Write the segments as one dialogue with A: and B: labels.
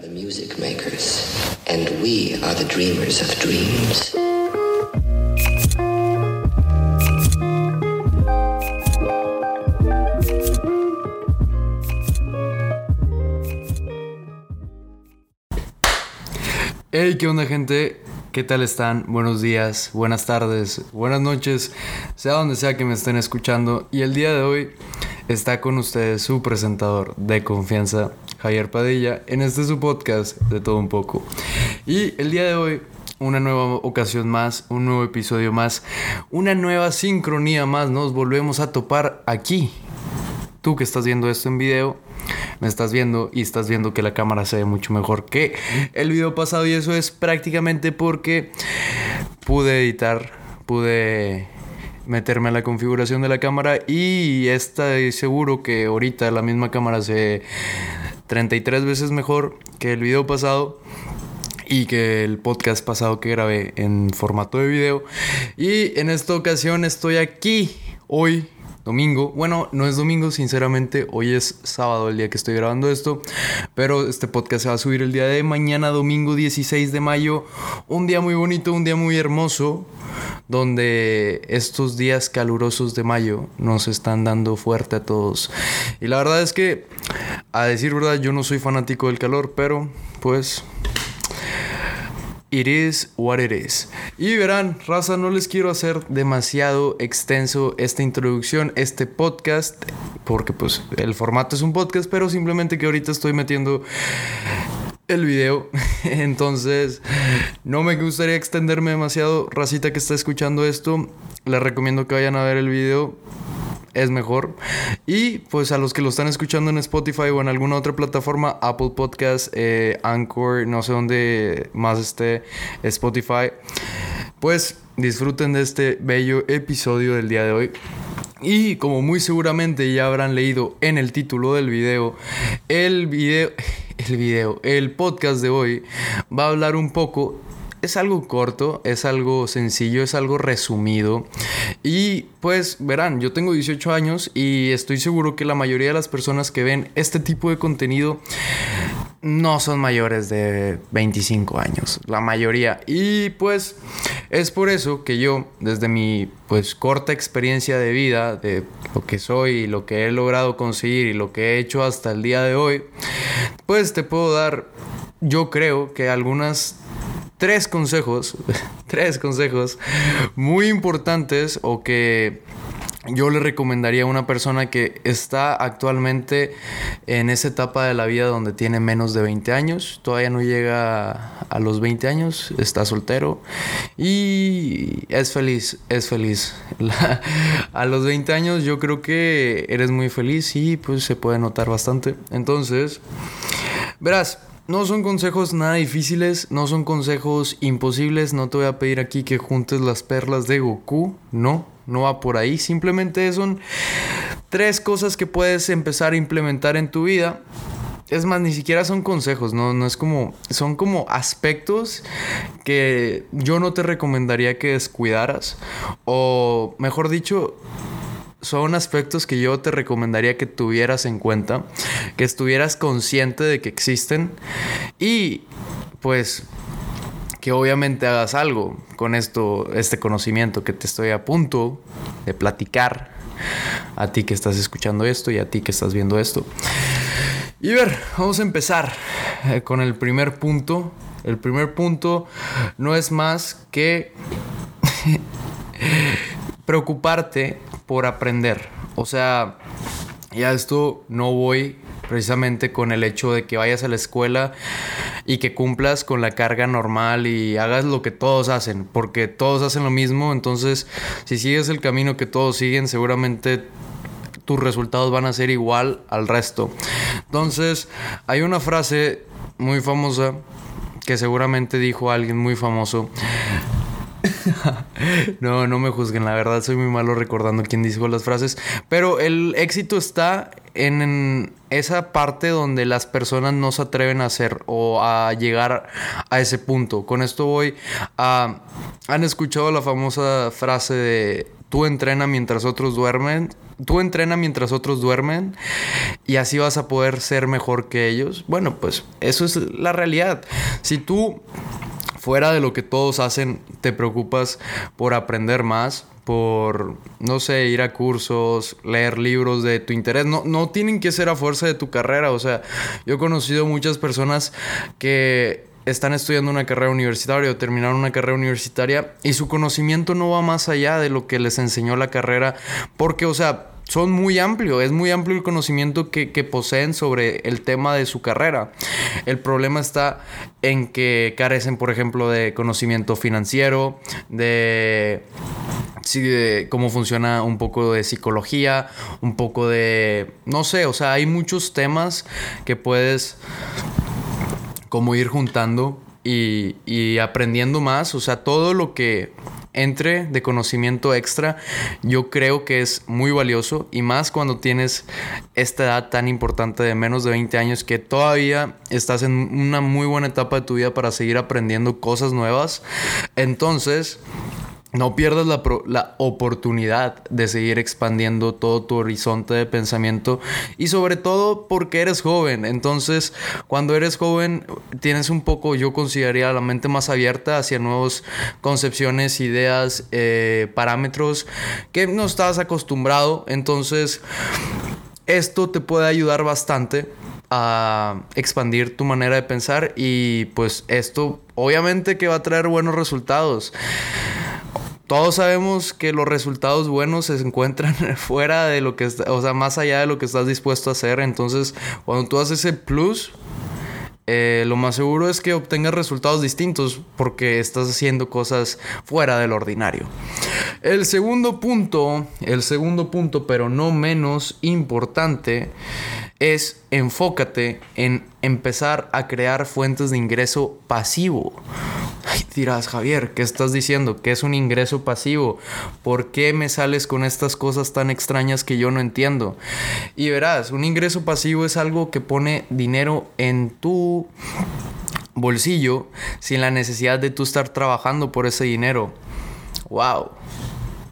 A: the music makers, and we are the dreamers of dreams.
B: Hey, ¿qué onda gente? ¿Qué tal están? Buenos días, buenas tardes, buenas noches, sea donde sea que me estén escuchando. Y el día de hoy está con ustedes su presentador de confianza, Javier Padilla, en este su podcast de todo un poco. Y el día de hoy, una nueva ocasión más, un nuevo episodio más, una nueva sincronía más, nos volvemos a topar aquí. Tú que estás viendo esto en video, me estás viendo y estás viendo que la cámara se ve mucho mejor que el video pasado y eso es prácticamente porque pude editar, pude meterme a la configuración de la cámara y estoy seguro que ahorita la misma cámara se 33 veces mejor que el video pasado y que el podcast pasado que grabé en formato de video. Y en esta ocasión estoy aquí hoy domingo. Bueno, no es domingo, sinceramente, hoy es sábado el día que estoy grabando esto, pero este podcast se va a subir el día de mañana, domingo 16 de mayo. Un día muy bonito, un día muy hermoso, donde estos días calurosos de mayo nos están dando fuerte a todos. Y la verdad es que, a decir verdad, yo no soy fanático del calor, pero pues It is what it is. Y verán, raza, no les quiero hacer demasiado extenso esta introducción, este podcast, porque pues el formato es un podcast, pero simplemente que ahorita estoy metiendo el video. Entonces, no me gustaría extenderme demasiado. Racita que está escuchando esto, les recomiendo que vayan a ver el video es mejor. Y pues a los que lo están escuchando en Spotify o en alguna otra plataforma, Apple Podcast, eh, Anchor, no sé dónde más esté Spotify, pues disfruten de este bello episodio del día de hoy. Y como muy seguramente ya habrán leído en el título del video, el video, el video, el podcast de hoy va a hablar un poco es algo corto, es algo sencillo, es algo resumido. Y pues verán, yo tengo 18 años y estoy seguro que la mayoría de las personas que ven este tipo de contenido no son mayores de 25 años, la mayoría. Y pues es por eso que yo, desde mi pues corta experiencia de vida, de lo que soy y lo que he logrado conseguir y lo que he hecho hasta el día de hoy, pues te puedo dar, yo creo que algunas tres consejos, tres consejos muy importantes o que yo le recomendaría a una persona que está actualmente en esa etapa de la vida donde tiene menos de 20 años, todavía no llega a los 20 años, está soltero y es feliz, es feliz. a los 20 años yo creo que eres muy feliz y pues se puede notar bastante. Entonces, verás, no son consejos nada difíciles, no son consejos imposibles, no te voy a pedir aquí que juntes las perlas de Goku, no, no va por ahí, simplemente son tres cosas que puedes empezar a implementar en tu vida. Es más, ni siquiera son consejos, no, no es como, son como aspectos que yo no te recomendaría que descuidaras, o mejor dicho, son aspectos que yo te recomendaría que tuvieras en cuenta, que estuvieras consciente de que existen y pues que obviamente hagas algo con esto, este conocimiento que te estoy a punto de platicar a ti que estás escuchando esto y a ti que estás viendo esto. Y ver, vamos a empezar eh, con el primer punto. El primer punto no es más que preocuparte por aprender. O sea, ya esto no voy precisamente con el hecho de que vayas a la escuela y que cumplas con la carga normal y hagas lo que todos hacen, porque todos hacen lo mismo, entonces si sigues el camino que todos siguen, seguramente tus resultados van a ser igual al resto. Entonces, hay una frase muy famosa que seguramente dijo alguien muy famoso no, no me juzguen, la verdad soy muy malo recordando quién dijo las frases, pero el éxito está en, esa parte donde las personas no se atreven a hacer o a llegar a ese punto. Con esto voy a... Han escuchado la famosa frase de tú entrena mientras otros duermen, tú entrena mientras otros duermen y así vas a poder ser mejor que ellos. Bueno, pues eso es la realidad. Si tú fuera de lo que todos hacen, te preocupas por aprender más, por, no sé, ir a cursos, leer libros de tu interés. No, no tienen que ser a fuerza de tu carrera. O sea, yo he conocido muchas personas que están estudiando una carrera universitaria o terminaron una carrera universitaria y su conocimiento no va más allá de lo que les enseñó la carrera. Porque, o sea, son muy amplios, es muy amplio el conocimiento que, poseen sobre el tema de su carrera. El problema está en que carecen, por ejemplo, de conocimiento financiero, de, de cómo funciona un poco de psicología, un poco de, no sé, o sea, hay muchos temas que puedes como ir juntando y, y aprendiendo más, o sea, todo lo que entre de conocimiento extra, yo creo que es muy valioso y más cuando tienes esta edad tan importante de menos de 20 años que todavía estás en una muy buena etapa de tu vida para seguir aprendiendo cosas nuevas. Entonces, no pierdas la, la, oportunidad de seguir expandiendo todo tu horizonte de pensamiento y sobre todo porque eres joven. Entonces, cuando eres joven, tienes un poco, yo consideraría la mente más abierta hacia nuevas concepciones, ideas, eh, parámetros que no estás acostumbrado. Entonces, esto te puede ayudar bastante a expandir tu manera de pensar y pues esto obviamente que va a traer buenos resultados todos sabemos que los resultados buenos se encuentran fuera de lo que, o sea, más allá de lo que estás dispuesto a hacer. Entonces, cuando tú haces ese plus, eh, lo más seguro es que obtengas resultados distintos porque estás haciendo cosas fuera del ordinario. El segundo punto, el segundo punto, pero no menos importante, es enfócate en empezar a crear fuentes de ingreso pasivo. Ay, dirás, Javier, ¿qué estás diciendo? ¿Qué es un ingreso pasivo? ¿Por qué me sales con estas cosas tan extrañas que yo no entiendo? Y verás, un ingreso pasivo es algo que pone dinero en tu bolsillo sin la necesidad de tú estar trabajando por ese dinero. ¡Wow!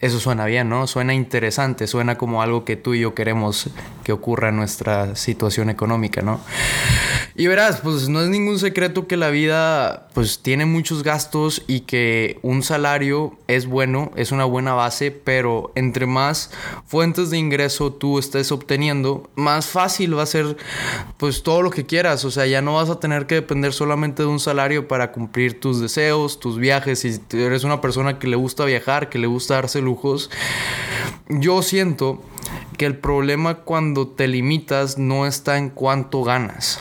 B: Eso suena bien, ¿no? Suena interesante, suena como algo que tú y yo queremos que ocurra en nuestra situación económica, ¿no? Y verás, pues no es ningún secreto que la vida pues tiene muchos gastos y que un salario es bueno, es una buena base, pero entre más fuentes de ingreso tú estés obteniendo, más fácil va a ser pues todo lo que quieras, o sea, ya no vas a tener que depender solamente de un salario para cumplir tus deseos, tus viajes, si eres una persona que le gusta viajar, que le gusta darse Yo siento que el problema cuando te limitas no está en cuánto ganas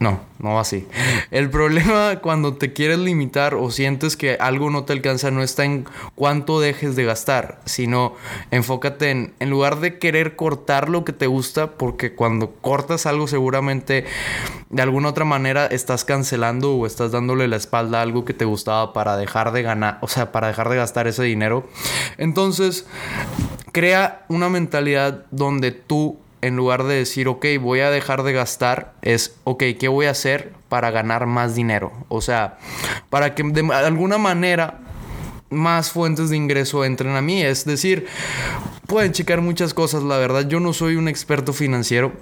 B: no, no así. El problema cuando te quieres limitar o sientes que algo no te alcanza no está en cuánto dejes de gastar, sino enfócate en, en lugar de querer cortar lo que te gusta, porque cuando cortas algo seguramente de alguna otra manera estás cancelando o estás dándole la espalda a algo que te gustaba para dejar de ganar, o sea, para dejar de gastar ese dinero. Entonces, crea una mentalidad donde tú en lugar de decir, ok, voy a dejar de gastar, es, ok, ¿qué voy a hacer para ganar más dinero? O sea, para que de alguna manera más fuentes de ingreso entren a mí. Es decir, pueden checar muchas cosas, la verdad, yo no soy un experto financiero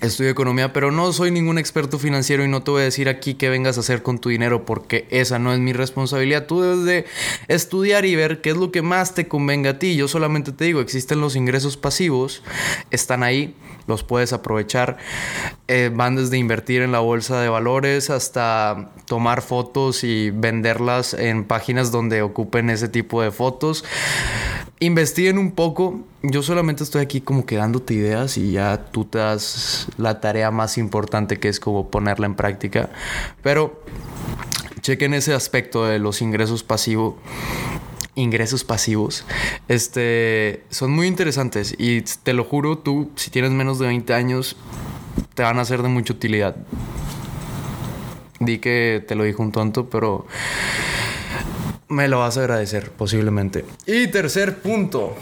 B: estudio economía, pero no soy ningún experto financiero y no te voy a decir aquí qué vengas a hacer con tu dinero porque esa no es mi responsabilidad. Tú debes de estudiar y ver qué es lo que más te convenga a ti. Yo solamente te digo, existen los ingresos pasivos, están ahí, los puedes aprovechar. Eh, van desde invertir en la bolsa de valores hasta tomar fotos y venderlas en páginas donde ocupen ese tipo de fotos investiguen un poco. Yo solamente estoy aquí como que dándote ideas y ya tú te das la tarea más importante que es como ponerla en práctica. Pero chequen ese aspecto de los ingresos pasivos. Ingresos pasivos. Este son muy interesantes y te lo juro, tú, si tienes menos de 20 años, te van a ser de mucha utilidad. Di que te lo dijo un tonto, pero me lo vas a agradecer, posiblemente. Y tercer punto.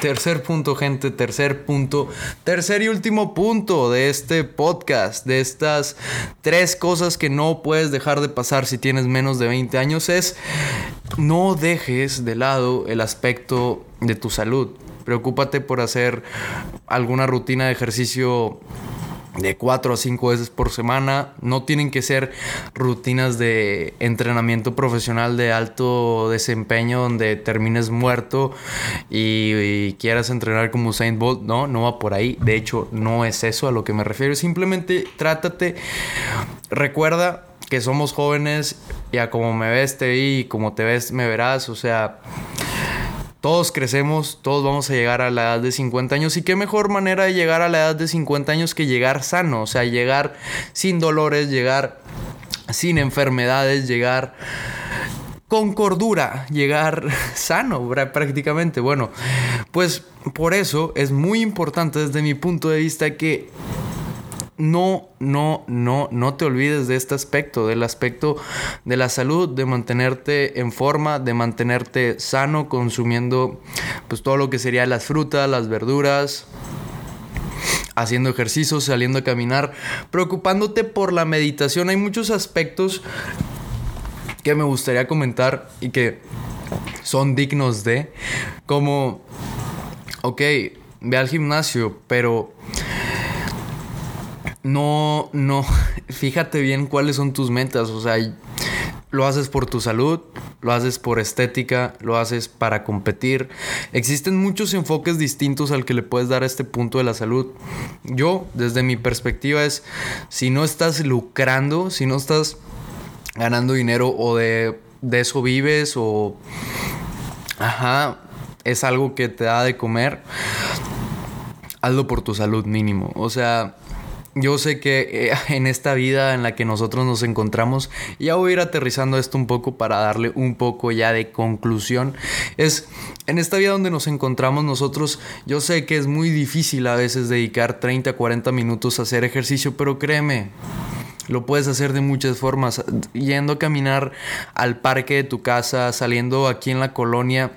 B: Tercer punto, gente. Tercer punto. Tercer y último punto de este podcast. De estas tres cosas que no puedes dejar de pasar si tienes menos de 20 años. Es no dejes de lado el aspecto de tu salud. Preocúpate por hacer alguna rutina de ejercicio de cuatro a cinco veces por semana. No tienen que ser rutinas de entrenamiento profesional de alto desempeño donde termines muerto y, quieras entrenar como Saint Bolt. No, no va por ahí. De hecho, no es eso a lo que me refiero. Simplemente trátate. Recuerda que somos jóvenes. Ya como me ves te vi y como te ves me verás. O sea todos crecemos, todos vamos a llegar a la edad de 50 años y qué mejor manera de llegar a la edad de 50 años que llegar sano, o sea, llegar sin dolores, llegar sin enfermedades, llegar con cordura, llegar sano prácticamente. Bueno, pues por eso es muy importante desde mi punto de vista que no, no, no, no te olvides de este aspecto, del aspecto de la salud, de mantenerte en forma, de mantenerte sano, consumiendo pues todo lo que sería las frutas, las verduras, haciendo ejercicio, saliendo a caminar, preocupándote por la meditación. Hay muchos aspectos que me gustaría comentar y que son dignos de, como, ok, ve al gimnasio, pero no, no, fíjate bien cuáles son tus metas, o sea, lo haces por tu salud, lo haces por estética, lo haces para competir. Existen muchos enfoques distintos al que le puedes dar a este punto de la salud. Yo, desde mi perspectiva, es si no estás lucrando, si no estás ganando dinero o de, de eso vives o... Ajá, es algo que te da de comer, hazlo por tu salud mínimo. O sea, yo sé que eh, en esta vida en la que nosotros nos encontramos, ya voy a ir aterrizando esto un poco para darle un poco ya de conclusión, es en esta vida donde nos encontramos nosotros, yo sé que es muy difícil a veces dedicar 30, 40 minutos a hacer ejercicio, pero créeme, lo puedes hacer de muchas formas, yendo a caminar al parque de tu casa, saliendo aquí en la colonia.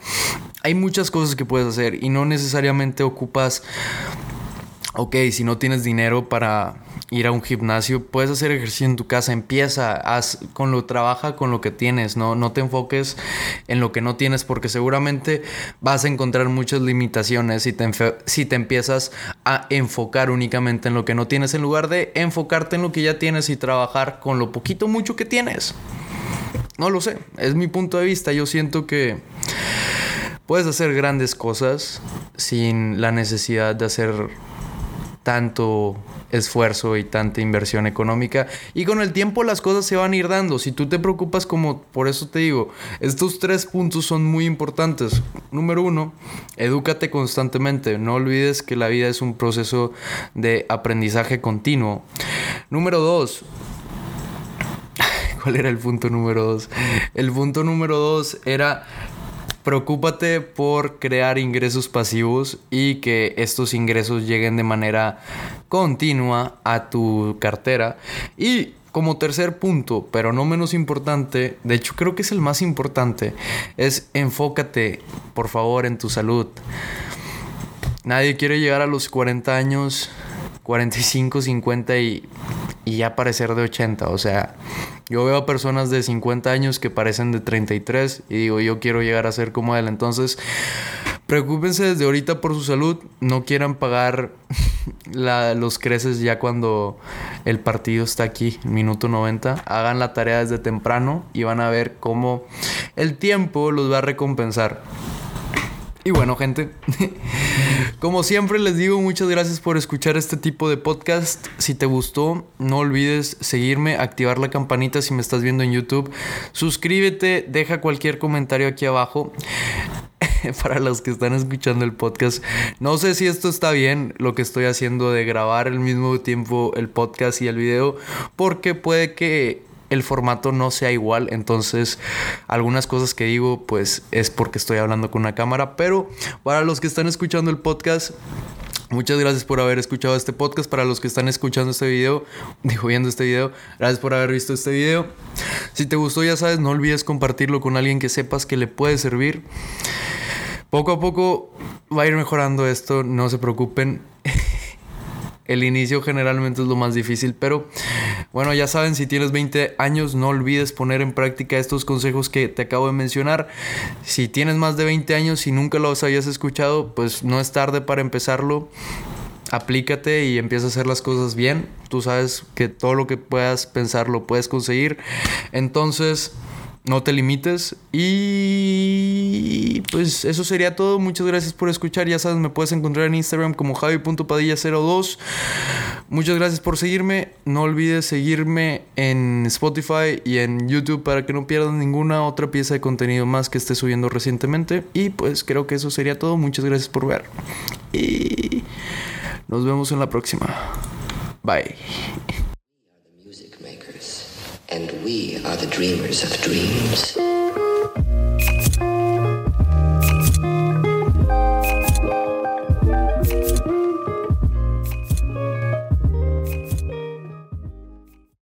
B: Hay muchas cosas que puedes hacer y no necesariamente ocupas ok, si no tienes dinero para ir a un gimnasio, puedes hacer ejercicio en tu casa, empieza, haz con lo trabaja con lo que tienes, no no te enfoques en lo que no tienes porque seguramente vas a encontrar muchas limitaciones si te si te empiezas a enfocar únicamente en lo que no tienes en lugar de enfocarte en lo que ya tienes y trabajar con lo poquito mucho que tienes. No lo sé, es mi punto de vista, yo siento que puedes hacer grandes cosas sin la necesidad de hacer tanto esfuerzo y tanta inversión económica y con el tiempo las cosas se van a ir dando. Si tú te preocupas como, por eso te digo, estos tres puntos son muy importantes. Número uno, edúcate constantemente. No olvides que la vida es un proceso de aprendizaje continuo. Número dos, ¿cuál era el punto número dos? El punto número dos era Preocúpate por crear ingresos pasivos y que estos ingresos lleguen de manera continua a tu cartera. Y como tercer punto, pero no menos importante, de hecho creo que es el más importante, es enfócate, por favor, en tu salud. Nadie quiere llegar a los 40 años, 45, 50 y, y ya parecer de 80. O sea, yo veo a personas de 50 años que parecen de 33 y digo, yo quiero llegar a ser como él. Entonces, preocúpense desde ahorita por su salud. No quieran pagar los creces ya cuando el partido está aquí, minuto 90. Hagan la tarea desde temprano y van a ver cómo el tiempo los va a recompensar. Y bueno, gente, como siempre les digo, muchas gracias por escuchar este tipo de podcast. Si te gustó, no olvides seguirme, activar la campanita si me estás viendo en YouTube. Suscríbete, deja cualquier comentario aquí abajo. Para los que están escuchando el podcast, no sé si esto está bien, lo que estoy haciendo de grabar al mismo tiempo el podcast y el video, porque puede que el formato no sea igual. Entonces, algunas cosas que digo, pues es porque estoy hablando con una cámara. Pero para los que están escuchando el podcast, Muchas gracias por haber escuchado este podcast. Para los que están escuchando este video, digo viendo este video, gracias por haber visto este video. Si te gustó, ya sabes, no olvides compartirlo con alguien que sepas que le puede servir. Poco a poco va a ir mejorando esto, no se preocupen. El inicio generalmente es lo más difícil, pero Bueno, ya saben, si tienes 20 años, no olvides poner en práctica estos consejos que te acabo de mencionar. Si tienes más de 20 años y nunca los habías escuchado, pues no es tarde para empezarlo aplícate y empieza a hacer las cosas bien. Tú sabes que todo lo que puedas pensar lo puedes conseguir. Entonces, no te limites. Y pues eso sería todo. Muchas gracias por escuchar. Ya sabes, me puedes encontrar en Instagram como javi.padilla02. Muchas gracias por seguirme. No olvides seguirme en Spotify y en YouTube para que no pierdas ninguna otra pieza de contenido más que esté subiendo recientemente. Y pues creo que eso sería todo. Muchas gracias por ver. Y nos vemos en la próxima. Bye.
A: And we are the dreamers of dreams.